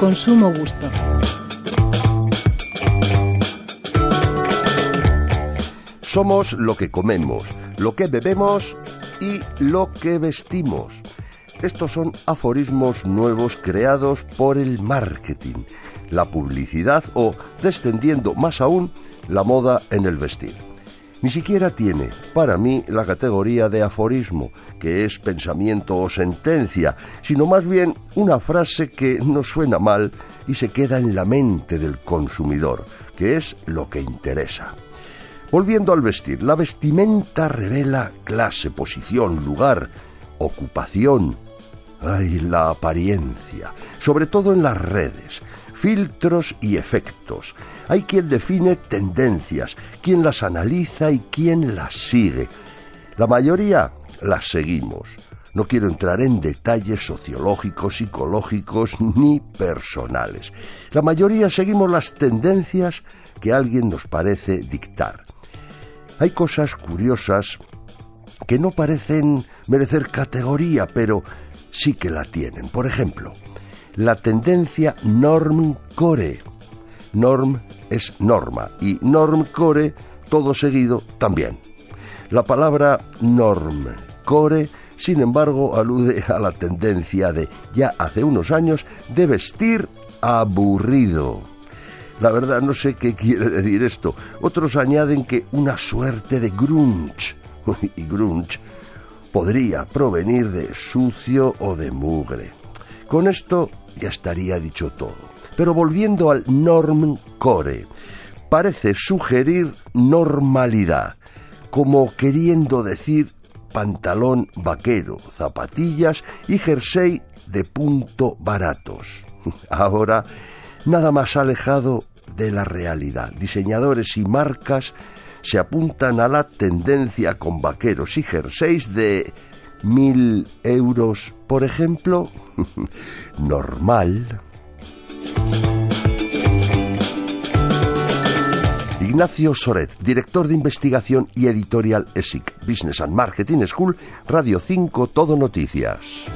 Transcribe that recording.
con sumo gusto. Somos lo que comemos, lo que bebemos y lo que vestimos. Estos son aforismos nuevos creados por el marketing, la publicidad o, descendiendo más aún, la moda en el vestir. Ni siquiera tiene, para mí, la categoría de aforismo, que es pensamiento o sentencia, sino más bien una frase que no suena mal y se queda en la mente del consumidor, que es lo que interesa. Volviendo al vestir, la vestimenta revela clase, posición, lugar, ocupación. Ay, la apariencia, sobre todo en las redes, filtros y efectos. Hay quien define tendencias, quien las analiza y quien las sigue. La mayoría las seguimos. No quiero entrar en detalles sociológicos, psicológicos ni personales. La mayoría seguimos las tendencias que alguien nos parece dictar. Hay cosas curiosas que no parecen merecer categoría, pero sí que la tienen. Por ejemplo, la tendencia normcore. Norm es norma y normcore, todo seguido, también. La palabra normcore, sin embargo, alude a la tendencia de ya hace unos años de vestir aburrido. La verdad no sé qué quiere decir esto. Otros añaden que una suerte de grunge. Y grunge podría provenir de sucio o de mugre. Con esto ya estaría dicho todo. Pero volviendo al normcore, parece sugerir normalidad, como queriendo decir pantalón vaquero, zapatillas y jersey de punto baratos. Ahora, nada más alejado de la realidad. Diseñadores y marcas se apuntan a la tendencia con vaqueros y jerseys de mil euros, por ejemplo. Normal. Ignacio Soret, director de investigación y editorial ESIC, Business and Marketing School, Radio 5, Todo Noticias.